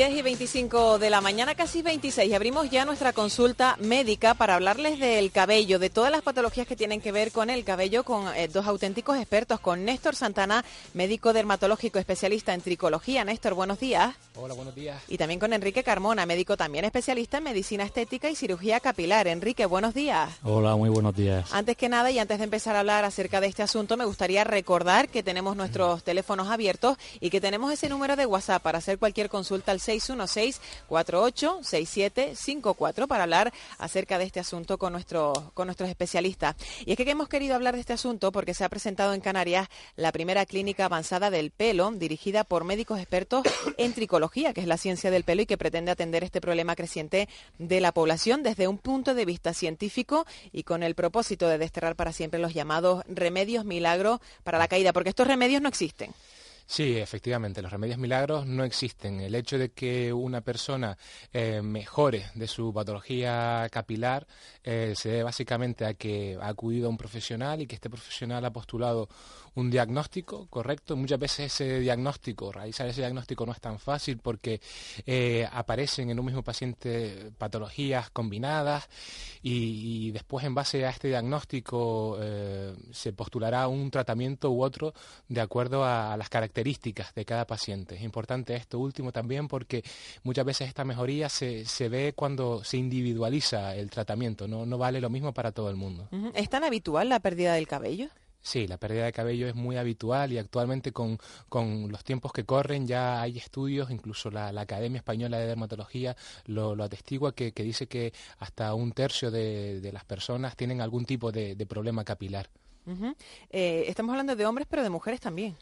10 y 25 de la mañana, casi 26, y abrimos ya nuestra consulta médica para hablarles del cabello, de todas las patologías que tienen que ver con el cabello, con eh, dos auténticos expertos, con Néstor Santana, médico dermatológico especialista en tricología. Néstor, buenos días. Hola, buenos días. Y también con Enrique Carmona, médico también especialista en medicina estética y cirugía capilar. Enrique, buenos días. Hola, muy buenos días. Antes que nada y antes de empezar a hablar acerca de este asunto, me gustaría recordar que tenemos nuestros teléfonos abiertos y que tenemos ese número de WhatsApp para hacer cualquier consulta al 616-486754 para hablar acerca de este asunto con, nuestro, con nuestros especialistas. Y es que hemos querido hablar de este asunto porque se ha presentado en Canarias la primera clínica avanzada del pelo dirigida por médicos expertos en tricología, que es la ciencia del pelo y que pretende atender este problema creciente de la población desde un punto de vista científico y con el propósito de desterrar para siempre los llamados remedios milagros para la caída, porque estos remedios no existen. Sí, efectivamente, los remedios milagros no existen. El hecho de que una persona eh, mejore de su patología capilar eh, se debe básicamente a que ha acudido a un profesional y que este profesional ha postulado un diagnóstico correcto. Muchas veces ese diagnóstico, realizar ese diagnóstico no es tan fácil porque eh, aparecen en un mismo paciente patologías combinadas y, después en base a este diagnóstico se postulará un tratamiento u otro de acuerdo a las características características de cada paciente. Es importante esto último también porque muchas veces esta mejoría se, se ve cuando se individualiza el tratamiento, no, no vale lo mismo para todo el mundo. ¿Es tan habitual la pérdida del cabello? Sí, la pérdida de cabello es muy habitual y actualmente con, con, los tiempos que corren ya hay estudios, incluso la, Academia Española de Dermatología lo, lo atestigua, que, que, dice que hasta un tercio de, de las personas tienen algún tipo de, de problema capilar. Eh, estamos hablando de hombres, pero de mujeres también.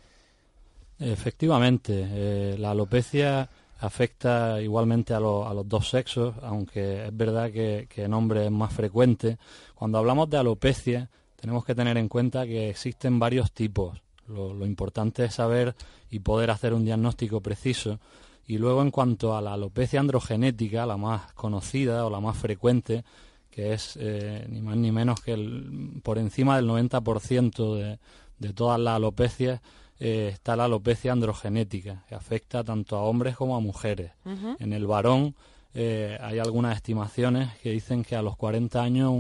Efectivamente, eh, la alopecia afecta igualmente a, los dos sexos, aunque es verdad que, en hombres es más frecuente. Cuando hablamos de alopecia, tenemos que tener en cuenta que existen varios tipos. Lo, importante es saber y poder hacer un diagnóstico preciso. Y luego, en cuanto a la alopecia androgenética, la más conocida o la más frecuente, que es eh, ni más ni menos que por encima del 90% de, de todas las alopecias, eh, está la alopecia androgenética, que afecta tanto a hombres como a mujeres. En el varón eh, hay algunas estimaciones que dicen que a los 40 años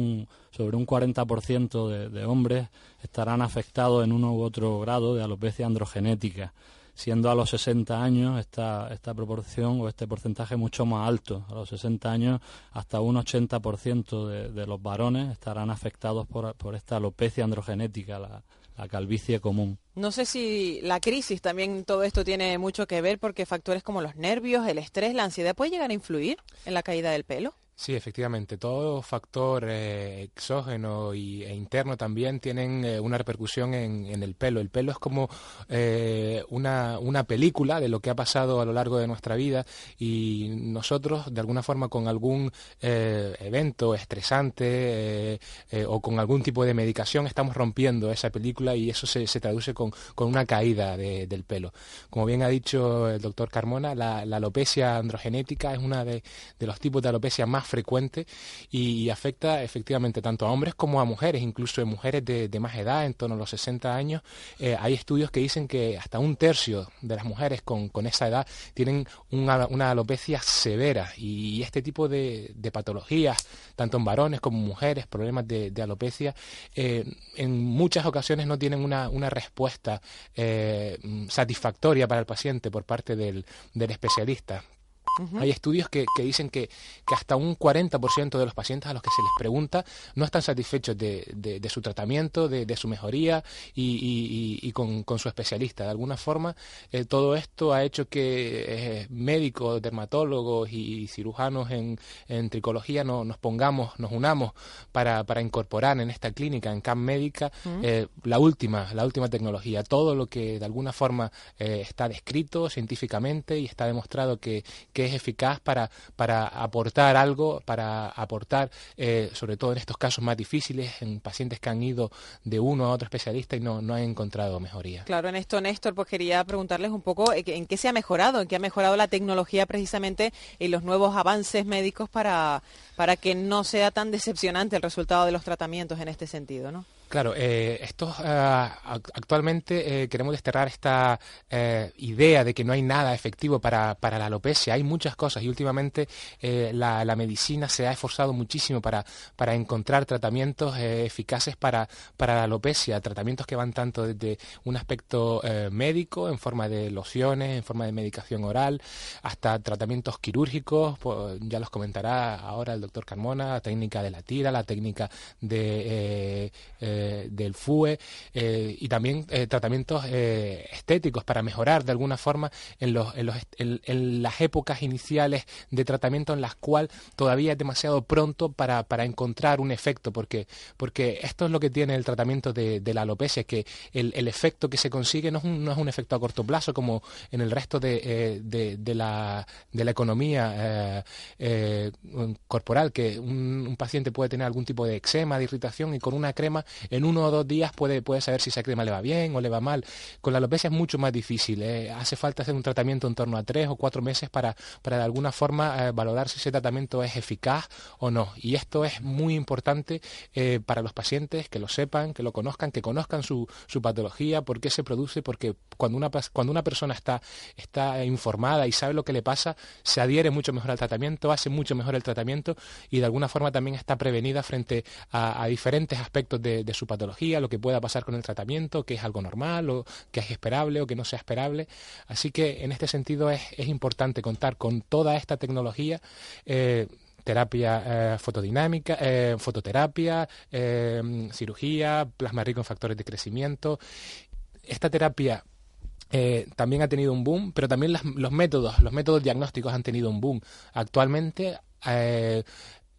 sobre un 40% de, de hombres estarán afectados en uno u otro grado de alopecia androgenética siendo a los 60 años esta, esta proporción o este porcentaje mucho más alto. A los 60 años hasta un 80% de, de los varones estarán afectados por, por esta alopecia androgenética, la calvicie común. No sé si la crisis también todo esto tiene mucho que ver porque factores como los nervios, el estrés, la ansiedad puede llegar a influir en la caída del pelo. Sí, efectivamente. Todo factor eh, exógeno y, e interno también tienen eh, una repercusión en, el pelo. El pelo es como eh, una, una, película de lo que ha pasado a lo largo de nuestra vida y nosotros, de alguna forma, con algún evento estresante o con algún tipo de medicación, estamos rompiendo esa película y eso se, se traduce con, con, una caída del pelo. Como bien ha dicho el doctor Carmona, la, alopecia androgenética es uno de, de los tipos de alopecia más frecuente y, afecta efectivamente tanto a hombres como a mujeres, incluso en mujeres de, más edad, en torno a los 60 años. Eh, hay estudios que dicen que hasta un tercio de las mujeres con, esa edad tienen una, alopecia severa y, este tipo de, patologías, tanto en varones como mujeres, problemas de, alopecia, eh, en muchas ocasiones no tienen una, respuesta eh, satisfactoria para el paciente por parte del especialista Hay estudios que, dicen que, hasta un 40% de los pacientes a los que se les pregunta no están satisfechos de, su tratamiento, de, su mejoría y, con, su especialista. De alguna forma, eh, todo esto ha hecho que eh, médicos, dermatólogos y cirujanos en, tricología no, nos pongamos, nos unamos para, incorporar en esta clínica, en CAM Médica, eh, la última, la última tecnología, todo lo que de alguna forma está descrito científicamente y está demostrado que, que eficaz para, para aportar algo, para aportar, eh, sobre todo en estos casos más difíciles, en pacientes que han ido de uno a otro especialista y no, no han encontrado mejoría. Claro, en esto, Néstor, pues quería preguntarles un poco eh, en qué se ha mejorado, en qué ha mejorado la tecnología precisamente y los nuevos avances médicos para, para que no sea tan decepcionante el resultado de los tratamientos en este sentido, ¿no? Claro, eh, eh, actualmente eh, queremos desterrar esta idea de que no hay nada efectivo para, la alopecia. Hay muchas cosas y últimamente la, medicina se ha esforzado muchísimo para, para encontrar tratamientos eficaces para, para la alopecia, tratamientos que van tanto desde un aspecto médico, en forma de lociones, en forma de medicación oral, hasta tratamientos quirúrgicos, ya los comentará ahora el doctor Carmona, la técnica de la tira, la técnica de del FUE eh, y también eh, tratamientos eh, estéticos para mejorar de alguna forma en, los, en, los, en, las épocas iniciales de tratamiento en las cuales todavía es demasiado pronto para, para, encontrar un efecto, porque, porque esto es lo que tiene el tratamiento de, la alopecia, que el, el, efecto que se consigue no es, un, no es un efecto a corto plazo como en el resto de, de, la, de la economía corporal, que un paciente puede tener algún tipo de eczema, de irritación y con una crema en uno o dos días puede, puede saber si esa crema le va bien o le va mal. Con la alopecia es mucho más difícil. ¿eh? Hace falta hacer un tratamiento en torno a tres o cuatro meses para, para de alguna forma eh, valorar si ese tratamiento es eficaz o no. Y esto es muy importante eh, para los pacientes que lo sepan, que lo conozcan, que conozcan su, su patología, por qué se produce, porque cuando una, cuando una persona está, está informada y sabe lo que le pasa, se adhiere mucho mejor al tratamiento, hace mucho mejor el tratamiento y de alguna forma también está prevenida frente a, diferentes aspectos de, de su patología, lo que pueda pasar con el tratamiento, que es algo normal o que es esperable o que no sea esperable. Así que en este sentido es, importante contar con toda esta tecnología. Eh, terapia eh, fotodinámica, eh, fototerapia, cirugía, plasma rico en factores de crecimiento. Esta terapia también ha tenido un boom, pero también los métodos, los métodos diagnósticos han tenido un boom. Actualmente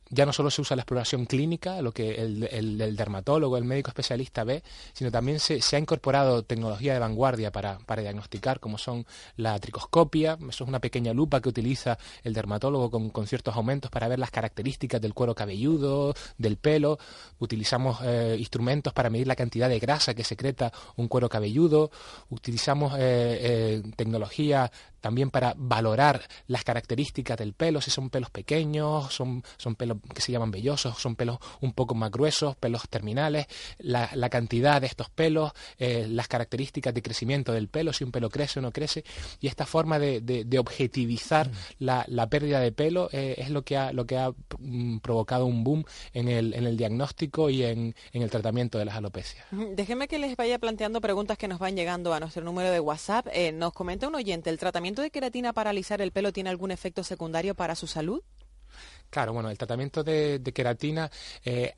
ya no solo se usa la exploración clínica, lo que el, dermatólogo, el médico especialista ve, sino también se, ha incorporado tecnología de vanguardia para, diagnosticar, como son la tricoscopia, eso es una pequeña lupa que utiliza el dermatólogo con, ciertos aumentos para ver las características del cuero cabelludo, del pelo, utilizamos eh, instrumentos para medir la cantidad de grasa que secreta un cuero cabelludo, utilizamos eh, eh, tecnología también para valorar las características del pelo, si son pelos pequeños, son, son pelos que se llaman vellosos, son pelos un poco más gruesos, pelos terminales, la, cantidad de estos pelos, eh, las características de crecimiento del pelo, si un pelo crece o no crece, y esta forma de, objetivizar mm. la, pérdida de pelo eh, es lo que ha, lo que ha mm, provocado un boom en el, en el diagnóstico y en, en el tratamiento de las alopecias. Déjenme que les vaya planteando preguntas que nos van llegando a nuestro número de WhatsApp. Eh, nos comenta un oyente, ¿el tratamiento de queratina para alisar el pelo tiene algún efecto secundario para su salud? Claro, bueno, el tratamiento de, queratina eh,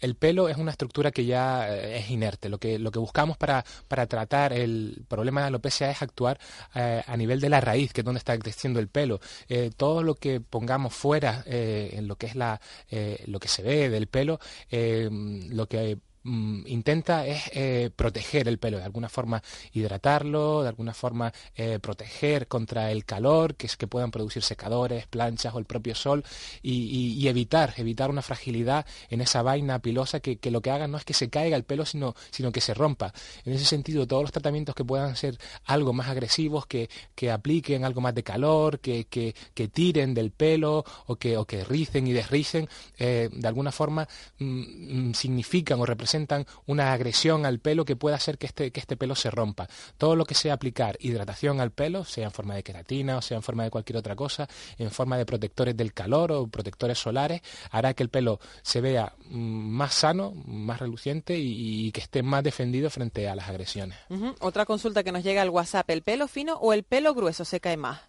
el pelo es una estructura que ya eh, es inerte. Lo que, lo que buscamos para, para tratar el problema de alopecia es actuar eh, a nivel de la raíz, que es donde está creciendo el pelo. todo lo que pongamos fuera en lo que es la, lo que se ve del pelo, lo que Mm, intenta es eh, proteger el pelo, de alguna forma hidratarlo, de alguna forma eh, proteger contra el calor, que es que puedan producir secadores, planchas o el propio sol y, evitar, evitar una fragilidad en esa vaina pilosa que, lo que haga no es que se caiga el pelo, sino, sino que se rompa. En ese sentido, todos los tratamientos que puedan ser algo más agresivos, que, que apliquen algo más de calor, que, que, tiren del pelo o que, o que ricen y desricen, eh, de alguna forma mm, mm, significan o representan una agresión al pelo que pueda hacer que este, que este pelo se rompa. Todo lo que sea aplicar hidratación al pelo, sea en forma de queratina o sea en forma de cualquier otra cosa, en forma de protectores del calor o protectores solares, hará que el pelo se vea mm, más sano, más reluciente y, que esté más defendido frente a las agresiones. Otra consulta que nos llega al WhatsApp, ¿el pelo fino o el pelo grueso se cae más?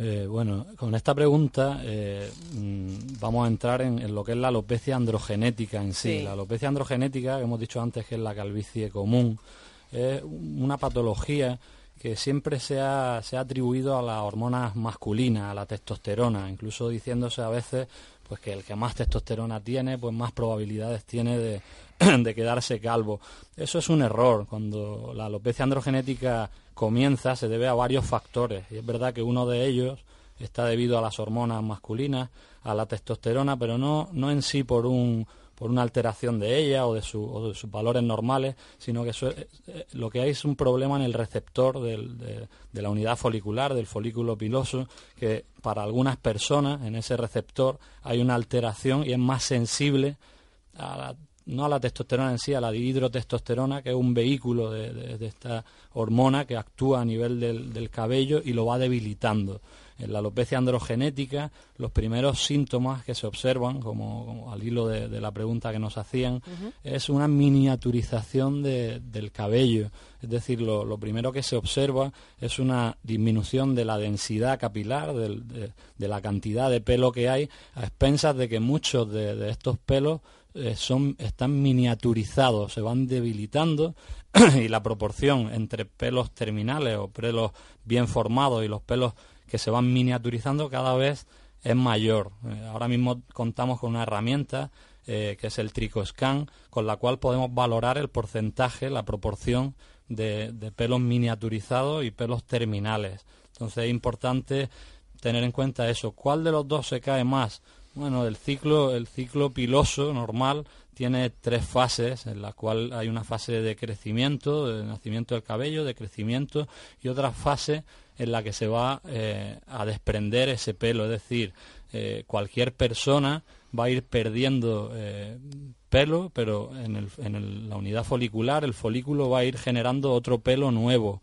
Eh, bueno, con esta pregunta eh, mm, vamos a entrar en, lo que es la alopecia androgenética en sí. La alopecia androgenética, que hemos dicho antes que es la calvicie común, es una patología que siempre se ha, se ha atribuido a las hormonas masculinas, a la testosterona, incluso diciéndose a veces pues que el que más testosterona tiene, pues más probabilidades tiene de, de quedarse calvo. Eso es un error. Cuando la alopecia androgenética comienza se debe a varios factores. Y es verdad que uno de ellos está debido a las hormonas masculinas, a la testosterona, pero no, no en sí por un por una alteración de ella o de, su, de sus valores normales, sino que eh, lo que hay es un problema en el receptor de, de, la unidad folicular, del folículo piloso, que para algunas personas en ese receptor hay una alteración y es más sensible a la no a la testosterona en sí, a la dihidrotestosterona, que es un vehículo de, esta hormona que actúa a nivel del, cabello y lo va debilitando. En la alopecia androgenética, los primeros síntomas que se observan, como, al hilo de, la pregunta que nos hacían, es una miniaturización del cabello. Es decir, lo, primero que se observa es una disminución de la densidad capilar, de, la cantidad de pelo que hay, a expensas de que muchos de estos pelos son, están miniaturizados, se van debilitando y la proporción entre pelos terminales o pelos bien formados y los pelos que se van miniaturizando cada vez es mayor. Eh, ahora mismo contamos con una herramienta eh, que es el Tricoscan, con la cual podemos valorar el porcentaje, la proporción de, de pelos miniaturizados y pelos terminales. Entonces es importante tener en cuenta eso. ¿Cuál de los dos se cae más? Bueno, el ciclo, el ciclo piloso normal tiene tres fases, en la cual hay una fase de crecimiento, de nacimiento del cabello, de crecimiento, y otra fase en la que se va eh, a desprender ese pelo, es decir, eh, cualquier persona va a ir perdiendo eh, pelo, pero en, el, en la unidad folicular el folículo va a ir generando otro pelo nuevo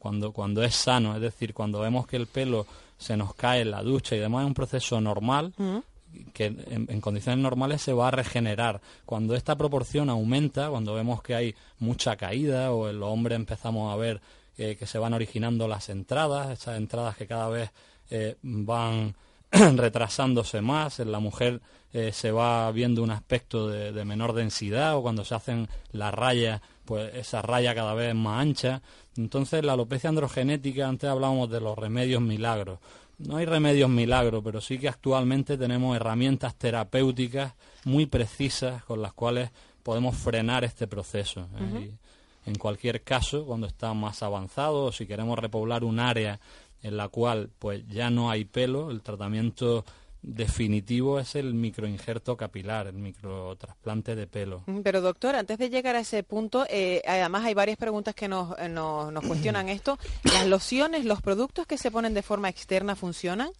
cuando, cuando es sano, es decir, cuando vemos que el pelo se nos cae en la ducha y demás es un proceso normal, mm que en, condiciones normales se va a regenerar. Cuando esta proporción aumenta, cuando vemos que hay mucha caída o en los hombres empezamos a ver eh, que se van originando las entradas, esas entradas que cada vez eh, van retrasándose más, en la mujer eh, se va viendo un aspecto de, de, menor densidad o cuando se hacen las rayas, pues esa raya cada vez es más ancha. Entonces la alopecia androgenética, antes hablábamos de los remedios milagros, no hay remedios milagros, pero sí que actualmente tenemos herramientas terapéuticas muy precisas con las cuales podemos frenar este proceso. ¿eh? en cualquier caso, cuando está más avanzado o si queremos repoblar un área en la cual pues ya no hay pelo, el tratamiento definitivo es el microinjerto capilar, el microtrasplante de pelo. Mm, pero doctor, antes de llegar a ese punto, eh, además hay varias preguntas que nos, eh, nos, cuestionan esto. ¿Las lociones, los productos que se ponen de forma externa funcionan?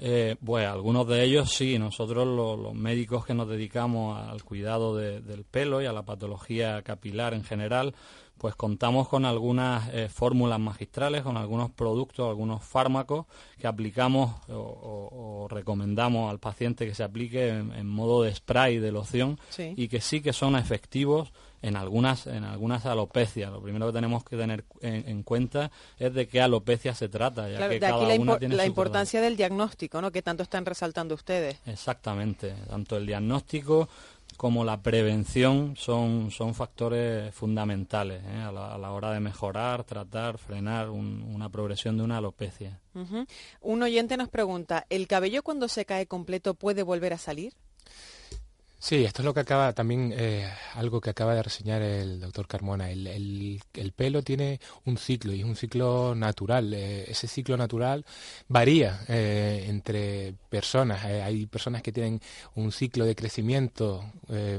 Eh, bueno, algunos de ellos sí. Nosotros los, médicos que nos dedicamos al cuidado del pelo y a la patología capilar en general, pues contamos con algunas eh, fórmulas magistrales, con algunos productos, algunos fármacos que aplicamos o, recomendamos al paciente que se aplique en, modo de spray, de loción, y que sí que son efectivos en algunas, en algunas alopecias. Lo primero que tenemos que tener en, cuenta es de qué alopecia se trata, ya que cada la, una tiene la importancia del diagnóstico, ¿no? Que tanto están resaltando ustedes. Exactamente, tanto el diagnóstico como la prevención son, son factores fundamentales ¿eh? a, la, hora de mejorar, tratar, frenar una progresión de una alopecia. Un oyente nos pregunta, ¿el cabello cuando se cae completo puede volver a salir? Sí, esto es lo que acaba también, eh, algo que acaba de reseñar el doctor Carmona. El, el, pelo tiene un ciclo y es un ciclo natural. Eh, ese ciclo natural varía eh, entre personas. hay personas que tienen un ciclo de crecimiento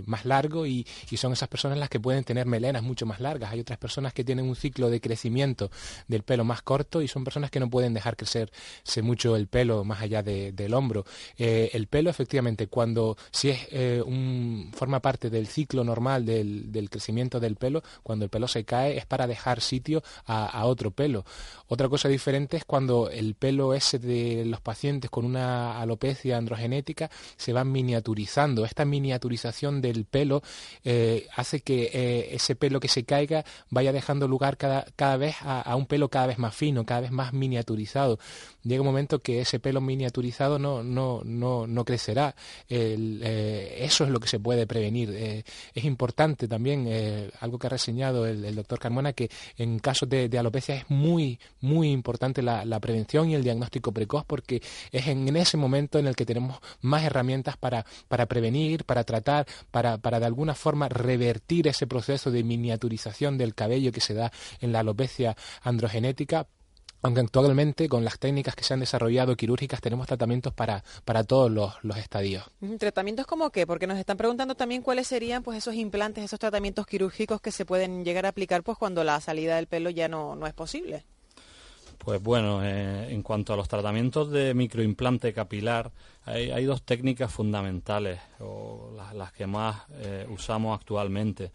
más largo y, y, son esas personas las que pueden tener melenas mucho más largas. Hay otras personas que tienen un ciclo de crecimiento del pelo más corto y son personas que no pueden dejar crecerse mucho el pelo más allá de, del hombro. el pelo, efectivamente, cuando si es forma parte del ciclo normal del, crecimiento del pelo. Cuando el pelo se cae es para dejar sitio a, otro pelo. Otra cosa diferente es cuando el pelo ese de los pacientes con una alopecia androgenética se va miniaturizando. Esta miniaturización del pelo eh, hace que eh, ese pelo que se caiga vaya dejando lugar cada, cada vez a, un pelo cada vez más fino, cada vez más miniaturizado llega un momento que ese pelo miniaturizado no, no, no, no crecerá. Eh, eso es lo que se puede prevenir. Eh, es importante también, eh, algo que ha reseñado el, doctor Carmona, que en casos de, alopecia es muy, muy importante la, prevención y el diagnóstico precoz porque es en, ese momento en el que tenemos más herramientas para, para prevenir, para tratar, para, para de alguna forma revertir ese proceso de miniaturización del cabello que se da en la alopecia androgenética aunque actualmente con las técnicas que se han desarrollado quirúrgicas tenemos tratamientos para, para todos los, los estadios. ¿Tratamientos como qué? Porque nos están preguntando también cuáles serían pues esos implantes, esos tratamientos quirúrgicos que se pueden llegar a aplicar pues cuando la salida del pelo ya no, no es posible. Pues bueno, eh, en cuanto a los tratamientos de microimplante capilar, hay, hay dos técnicas fundamentales, o las, que más eh, usamos actualmente.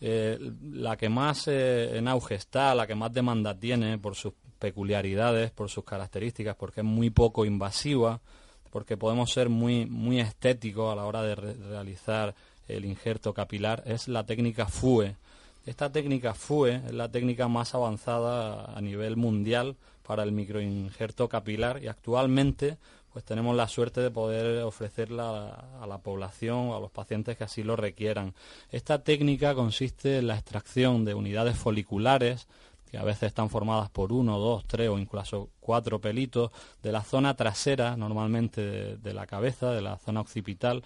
Eh, la que más en auge está, la que más demanda tiene por sus peculiaridades, por sus características, porque es muy poco invasiva, porque podemos ser muy, muy estéticos a la hora de realizar el injerto capilar, es la técnica FUE. Esta técnica FUE es la técnica más avanzada a nivel mundial para el microinjerto capilar y actualmente pues tenemos la suerte de poder ofrecerla a la población o a los pacientes que así lo requieran. Esta técnica consiste en la extracción de unidades foliculares que a veces están formadas por uno, dos, tres o incluso cuatro pelitos de la zona trasera, normalmente de, la cabeza, de la zona occipital,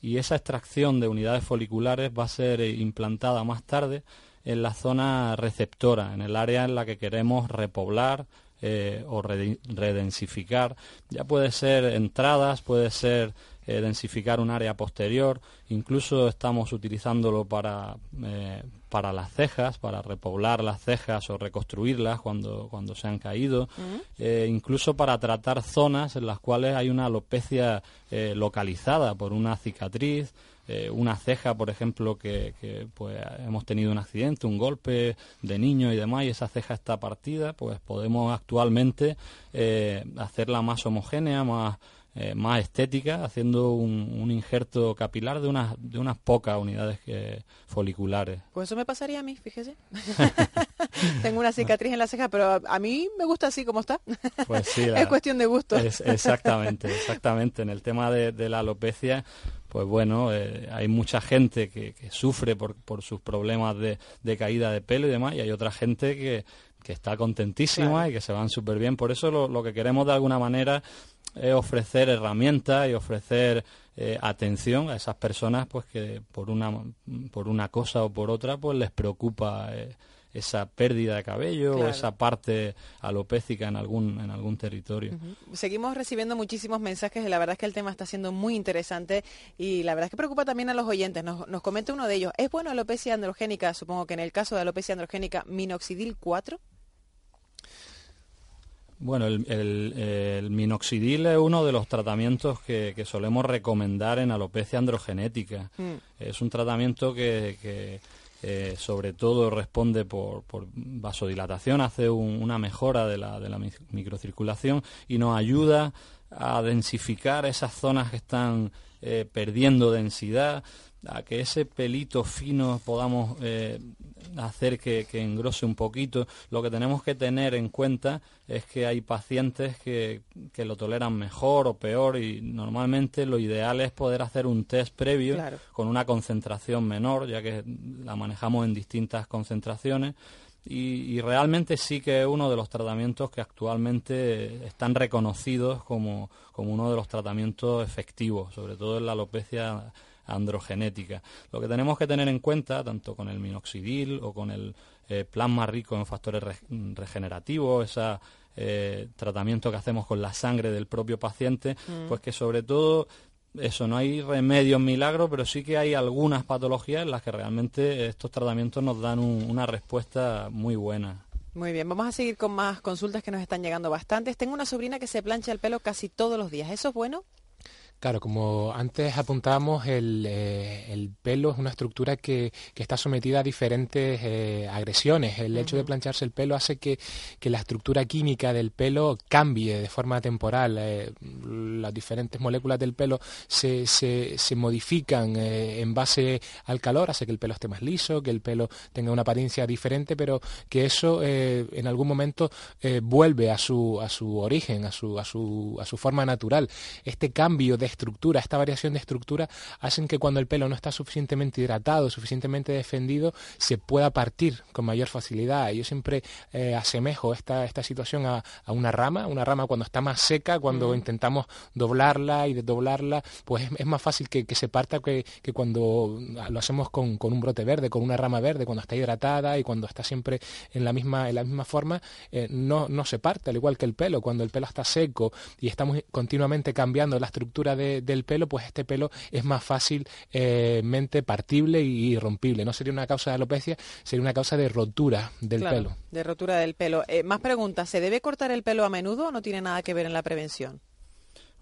y esa extracción de unidades foliculares va a ser implantada más tarde en la zona receptora, en el área en la que queremos repoblar eh, o redensificar. Ya puede ser entradas, puede ser eh, densificar un área posterior, incluso estamos utilizándolo para, eh, para las cejas, para repoblar las cejas o reconstruirlas cuando, cuando se han caído, eh, incluso para tratar zonas en las cuales hay una alopecia localizada por una cicatriz, una ceja, por ejemplo, que, que, pues hemos tenido un accidente, un golpe de niño y demás, y esa ceja está partida, pues podemos actualmente hacerla más homogénea, más eh, más estética, haciendo un, injerto capilar de unas, de unas pocas unidades foliculares. Pues eso me pasaría a mí, fíjese. Tengo una cicatriz en la ceja, pero a, mí me gusta así como está. Pues sí, es cuestión de gusto. exactamente, exactamente. En el tema de, la alopecia, pues bueno, eh, hay mucha gente que, sufre por, por, sus problemas de, caída de pelo y demás, y hay otra gente que, está contentísima y que se van súper bien. Por eso lo, lo, que queremos de alguna manera es ofrecer herramientas y ofrecer eh, atención a esas personas pues que por una por una cosa o por otra pues les preocupa eh, esa pérdida de cabello o esa parte alopécica en algún en algún territorio. Seguimos recibiendo muchísimos mensajes y la verdad es que el tema está siendo muy interesante y la verdad es que preocupa también a los oyentes. Nos, nos comenta uno de ellos, ¿es bueno alopecia androgénica? Supongo que en el caso de alopecia androgénica, minoxidil 4? Bueno, el, minoxidil es uno de los tratamientos que, solemos recomendar en alopecia androgenética. Mm. Es un tratamiento que, eh, sobre todo responde por, vasodilatación, hace una mejora de la, de la microcirculación y nos ayuda a densificar esas zonas que están eh, perdiendo densidad, a que ese pelito fino podamos eh, hacer que, engrose un poquito. Lo que tenemos que tener en cuenta es que hay pacientes que, lo toleran mejor o peor y normalmente lo ideal es poder hacer un test previo con una concentración menor, ya que la manejamos en distintas concentraciones. Y, realmente sí que es uno de los tratamientos que actualmente están reconocidos como, como uno de los tratamientos efectivos, sobre todo en la alopecia androgenética. Lo que tenemos que tener en cuenta, tanto con el minoxidil o con el eh, plasma rico en factores regenerativos, ese eh, tratamiento que hacemos con la sangre del propio paciente, mm. pues que sobre todo eso, no hay remedios milagros, pero sí que hay algunas patologías en las que realmente estos tratamientos nos dan una respuesta muy buena. Muy bien, vamos a seguir con más consultas que nos están llegando bastantes. Tengo una sobrina que se plancha el pelo casi todos los días. ¿Eso es bueno? Claro, como antes apuntábamos, el, eh, pelo es una estructura que, está sometida a diferentes eh, agresiones. El hecho de plancharse el pelo hace que, la estructura química del pelo cambie de forma temporal. Eh, las diferentes moléculas del pelo se, se modifican en base al calor, hace que el pelo esté más liso, que el pelo tenga una apariencia diferente, pero que eso en algún momento vuelve a su, a su origen, a su, a, su, a su forma natural. Este cambio de estructura, esta variación de estructura, hacen que cuando el pelo no está suficientemente hidratado, suficientemente defendido, se pueda partir con mayor facilidad. Yo siempre eh, asemejo esta, esta situación a, una rama, una rama cuando está más seca, cuando intentamos doblarla y desdoblarla, pues es, más fácil que, se parta que, cuando lo hacemos con, un brote verde, con una rama verde, cuando está hidratada y cuando está siempre en la misma, en la misma forma, eh, no, no se parte, al igual que el pelo. Cuando el pelo está seco y estamos continuamente cambiando la estructura del pelo, pues este pelo es más fácilmente partible y rompible. No sería una causa de alopecia, sería una causa de rotura del pelo. De rotura del pelo. Eh, más preguntas, ¿se debe cortar el pelo a menudo o no tiene nada que ver en la prevención?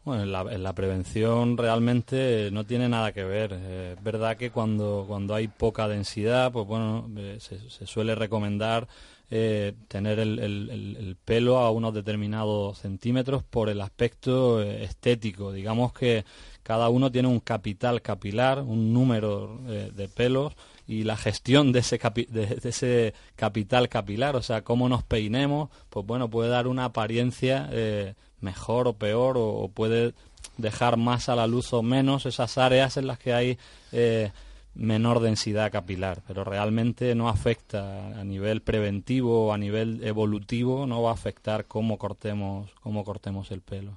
Bueno, en la, prevención realmente no tiene nada que ver. Eh, es verdad que cuando, cuando hay poca densidad, pues bueno, eh, se, suele recomendar tener el, pelo a unos determinados centímetros por el aspecto estético. Digamos que cada uno tiene un capital capilar, un número eh, de pelos y la gestión de ese, de, ese capital capilar, o sea, cómo nos peinemos, pues bueno, puede dar una apariencia eh, mejor o peor o, puede dejar más a la luz o menos esas áreas en las que hay eh, menor densidad capilar, pero realmente no afecta a nivel preventivo o a nivel evolutivo, no va a afectar cómo cortemos, cómo cortemos el pelo.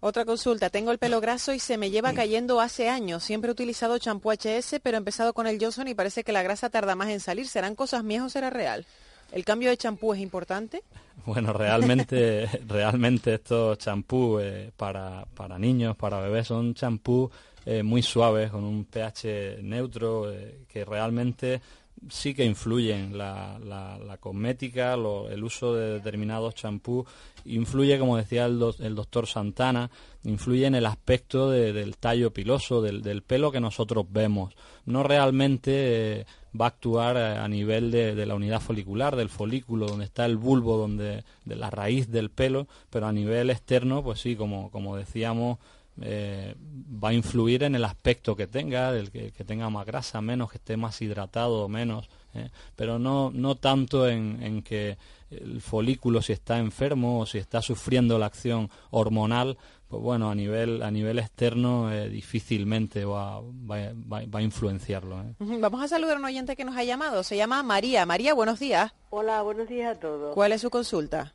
Otra consulta, tengo el pelo graso y se me lleva cayendo hace años. Siempre he utilizado champú HS, pero he empezado con el Johnson y parece que la grasa tarda más en salir. ¿Serán cosas mías o será real? ¿El cambio de champú es importante? Bueno, realmente, realmente estos champús eh, para, para niños, para bebés, son champús eh, muy suaves, con un pH neutro, eh, que realmente sí que influyen. La, la, cosmética, el uso de determinados champús, influye, como decía el, doctor Santana, influye en el aspecto del tallo piloso, del, pelo que nosotros vemos. No realmente eh, va a actuar a, nivel de, la unidad folicular, del folículo, donde está el bulbo, donde, de la raíz del pelo, pero a nivel externo, pues sí, como, como decíamos, eh, va a influir en el aspecto que tenga, del que, tenga más grasa, menos, que esté más hidratado o menos, eh, pero no, no tanto en, que el folículo si está enfermo o si está sufriendo la acción hormonal, pues bueno, a nivel, a nivel externo eh, difícilmente va, va, va, a influenciarlo. Vamos a saludar a un oyente que nos ha llamado, se llama María. María, buenos días. Hola, buenos días a todos. ¿Cuál es su consulta?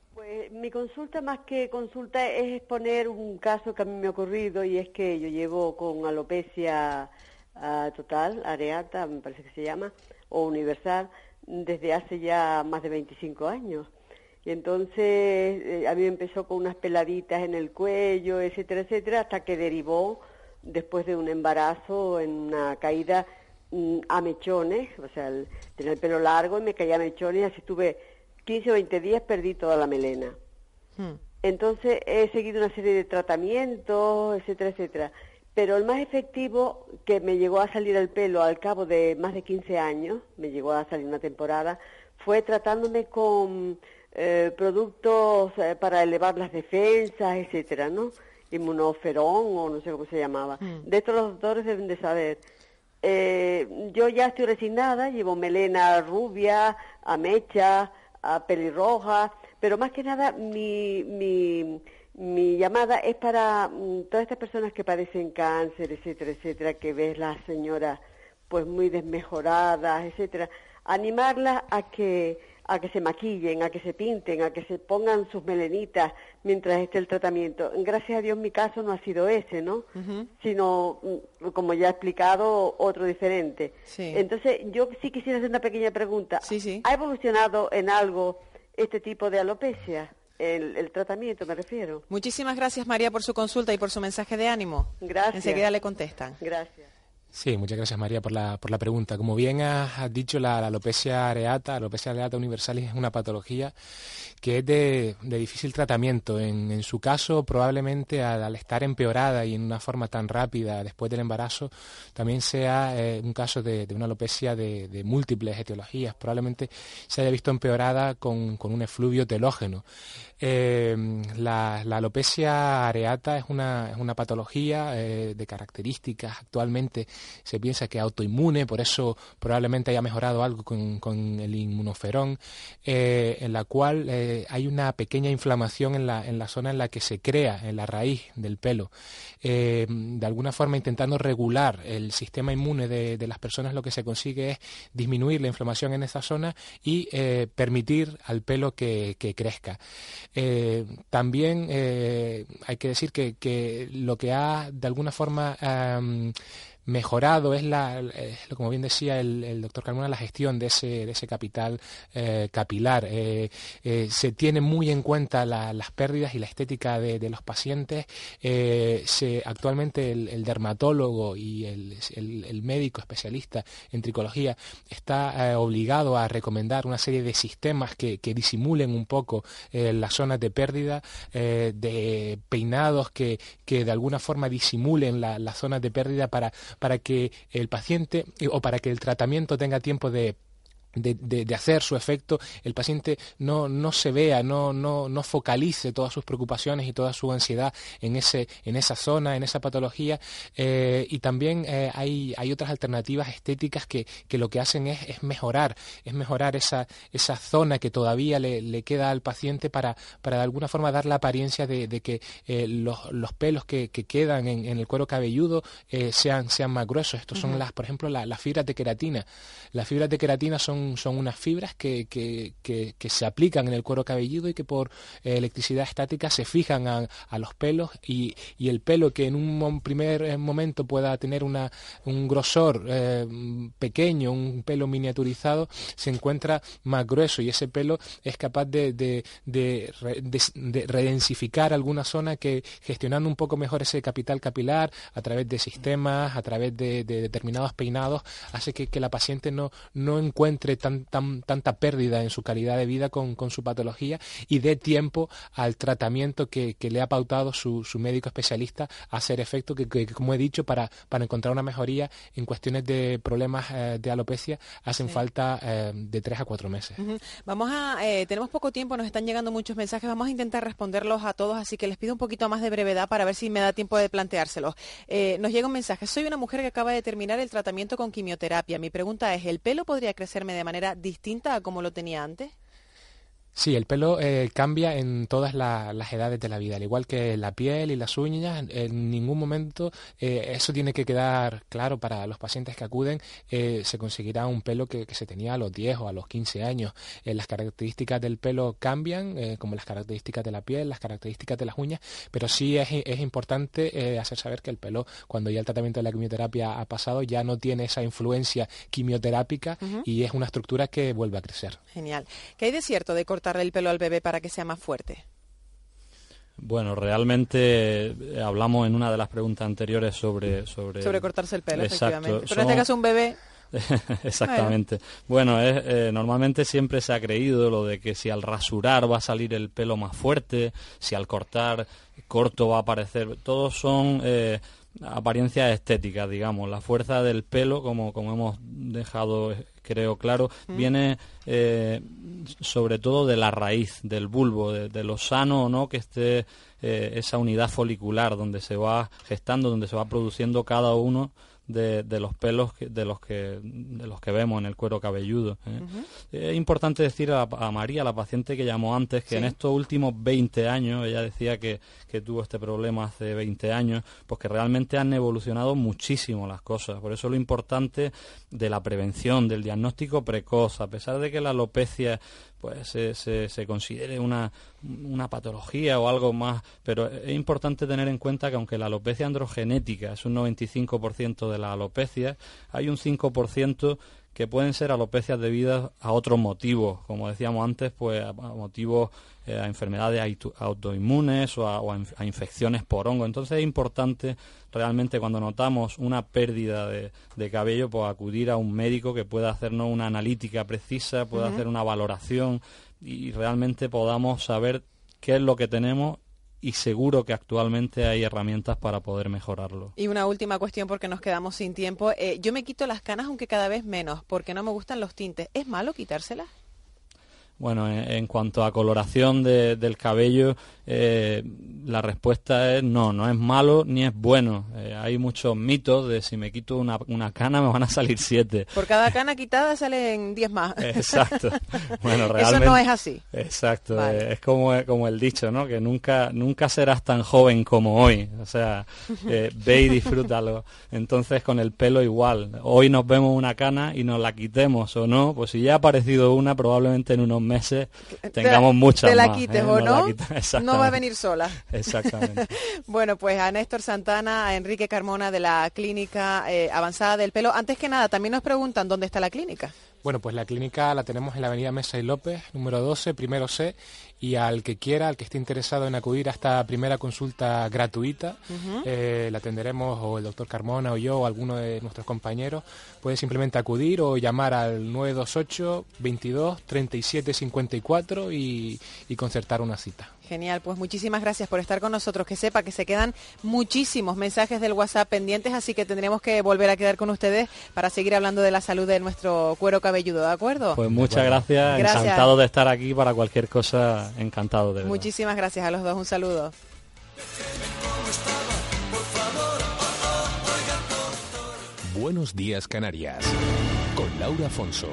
Mi consulta más que consulta es exponer un caso que a mí me ha ocurrido y es que yo llevo con alopecia ah, total, areata, me parece que se llama, o universal, desde hace ya más de 25 años. Y entonces eh, a mí empezó con unas peladitas en el cuello, etcétera, etcétera, hasta que derivó después de un embarazo en una caída mm, a mechones, o sea, tenía el pelo largo y me caía a mechones, así tuve 15 o 20 días perdí toda la melena. Hmm. Entonces he seguido una serie de tratamientos, etcétera, etcétera. Pero el más efectivo que me llegó a salir el pelo al cabo de más de 15 años, me llegó a salir una temporada, fue tratándome con eh, productos eh, para elevar las defensas, etcétera, ¿no? Inmunoferón o no sé cómo se llamaba. Hmm. De estos los doctores deben de saber. Eh, yo ya estoy resignada, llevo melena rubia, amecha, a pelirroja, pero más que nada mi, mi, mi llamada es para mm, todas estas personas que padecen cáncer, etcétera, etcétera, que ves las señoras pues muy desmejoradas, etcétera, animarlas a que a que se maquillen, a que se pinten, a que se pongan sus melenitas mientras esté el tratamiento. Gracias a Dios mi caso no ha sido ese, ¿no? Sino, mm, como ya he explicado, otro diferente. Entonces, yo sí quisiera hacer una pequeña pregunta. ¿Ha evolucionado en algo este tipo de alopecia? El, el, tratamiento, me refiero. Muchísimas gracias, María, por su consulta y por su mensaje de ánimo. Gracias. Enseguida le contestan. Gracias. Sí, muchas gracias María por la, por la pregunta. Como bien has, dicho, la, alopecia areata, la alopecia areata universalis es una patología que es de, difícil tratamiento. En, su caso, probablemente al, estar empeorada y en una forma tan rápida después del embarazo, también sea eh, un caso de, una alopecia de, múltiples etiologías. Probablemente se haya visto empeorada con, un efluvio telógeno. Eh, la, alopecia areata es una, es una patología eh, de características actualmente se piensa que es autoinmune, por eso probablemente haya mejorado algo con, el inmunoferón, eh, en la cual eh, hay una pequeña inflamación en la, en la, zona en la que se crea, en la raíz del pelo. Eh, de alguna forma intentando regular el sistema inmune de, las personas, lo que se consigue es disminuir la inflamación en esa zona y permitir al pelo que, crezca. también hay que decir que, que, lo que ha de alguna forma mejorado es la, como bien decía el, doctor Carmona, la gestión de ese, de ese capital eh, capilar. Eh, eh, se tiene muy en cuenta las pérdidas y la estética de, los pacientes. se, actualmente el, dermatólogo y el, médico especialista en tricología está obligado a recomendar una serie de sistemas que, disimulen un poco las zonas de pérdida, de peinados que, que de alguna forma disimulen las zonas de pérdida para para que el paciente eh, o para que el tratamiento tenga tiempo de de, hacer su efecto, el paciente no, no se vea, no, no, no, focalice todas sus preocupaciones y toda su ansiedad en, ese, en esa zona, en esa patología. Eh, y también eh, hay, hay, otras alternativas estéticas que, que lo que hacen es, es, mejorar, es mejorar esa, esa zona que todavía le, le, queda al paciente para, para de alguna forma dar la apariencia de, de que eh, los, los, pelos que, que quedan en, en, el cuero cabelludo sean, sean más gruesos. Estos son las, por ejemplo, las fibras de queratina. Las fibras de queratina son son, unas fibras que, se aplican en el cuero cabelludo y que por eh, electricidad estática se fijan a, los pelos y, el pelo que en un primer eh, momento pueda tener una, un grosor eh, pequeño, un pelo miniaturizado, se encuentra más grueso y ese pelo es capaz de, de, de, redensificar alguna zona que gestionando un poco mejor ese capital capilar a través de sistemas, a través de, determinados peinados, hace que, que la paciente no, no encuentre tan, tanta pérdida en su calidad de vida con, su patología y dé tiempo al tratamiento que, le ha pautado su, médico especialista a hacer efecto, que, como he dicho, para, encontrar una mejoría en cuestiones de problemas eh, de alopecia hacen falta eh, de tres a cuatro meses. Vamos a, eh, tenemos poco tiempo, nos están llegando muchos mensajes, vamos a intentar responderlos a todos, así que les pido un poquito más de brevedad para ver si me da tiempo de planteárselos. nos llega un mensaje, soy una mujer que acaba de terminar el tratamiento con quimioterapia. Mi pregunta es, ¿el pelo podría crecerme de manera distinta a como lo tenía antes? Sí, el pelo eh, cambia en todas las edades de la vida, al igual que la piel y las uñas. En ningún momento eh, eso tiene que quedar claro para los pacientes que acuden. Eh, se conseguirá un pelo que, se tenía a los 10 o a los 15 años. las características del pelo cambian, como las características de la piel, las características de las uñas, pero sí es, importante hacer saber que el pelo, cuando ya el tratamiento de la quimioterapia ha pasado, ya no tiene esa influencia quimioterápica y es una estructura que vuelve a crecer. Genial. ¿Qué hay de cierto de el pelo al bebé para que sea más fuerte? Bueno, realmente eh, hablamos en una de las preguntas anteriores sobre... Sobre, sobre cortarse el pelo, efectivamente. Pero en este caso un bebé... Exactamente. Bueno, eh, normalmente siempre se ha creído lo de que si al rasurar va a salir el pelo más fuerte, si al cortar corto va a aparecer... Todos son... Eh, apariencias estéticas, digamos. La fuerza del pelo, como, como hemos dejado creo claro, viene eh, sobre todo de la raíz, del bulbo, de, lo sano o no que esté eh, esa unidad folicular donde se va gestando, donde se va produciendo cada uno de, los pelos de los que de los que vemos en el cuero cabelludo. ¿eh? Es importante decir a, María, la paciente que llamó antes, que en estos últimos 20 años, ella decía que, que, tuvo este problema hace 20 años, pues que realmente han evolucionado muchísimo las cosas. Por eso lo importante de la prevención, del diagnóstico precoz, a pesar de que la alopecia pues se, se, considere una, una, patología o algo más, pero es importante tener en cuenta que aunque la alopecia androgenética es un 95% de la alopecia, hay un 5% que pueden ser alopecias debidas a otros motivos, como decíamos antes, pues a, motivos eh, a enfermedades autoinmunes o, a, infecciones por hongo. Entonces es importante realmente cuando notamos una pérdida de, cabello, pues acudir a un médico que pueda hacernos una analítica precisa, pueda hacer una valoración y realmente podamos saber qué es lo que tenemos y seguro que actualmente hay herramientas para poder mejorarlo. Y una última cuestión porque nos quedamos sin tiempo. Eh, yo me quito las canas aunque cada vez menos porque no me gustan los tintes. ¿Es malo quitárselas? Bueno, en, cuanto a coloración del cabello, eh, la respuesta es no, no es malo ni es bueno. Eh, hay muchos mitos de si me quito una, una, cana me van a salir siete. Por cada cana quitada salen diez más. Exacto. Bueno, realmente. Eso no es así. Exacto. Eh, es como, como el dicho, ¿no? Que nunca, nunca serás tan joven como hoy. O sea, ve y disfrútalo. Entonces con el pelo igual. Hoy nos vemos una cana y nos la quitemos o no, pues si ya ha aparecido una, probablemente en unos meses tengamos muchas te la quites o no, no va a venir sola. Exactamente. bueno, pues a Néstor Santana, a Enrique Carmona de la Clínica eh, Avanzada del Pelo. Antes que nada, también nos preguntan dónde está la clínica. Bueno, pues la clínica la tenemos en la avenida Mesa y López, número 12, primero C, y al que quiera, al que esté interesado en acudir a esta primera consulta gratuita, eh, la atenderemos o el doctor Carmona o yo o alguno de nuestros compañeros, puede simplemente acudir o llamar al 928 22 37 54 y concertar una cita. Genial, pues muchísimas gracias por estar con nosotros. Que sepa que se quedan muchísimos mensajes del WhatsApp pendientes, así que tendremos que volver a quedar con ustedes para seguir hablando de la salud de nuestro cuero cabelludo, ¿de acuerdo? Pues muchas gracias, encantado de estar aquí para cualquier cosa, encantado de Muchísimas gracias a los dos, un saludo. Buenos días Canarias, con Laura Afonso.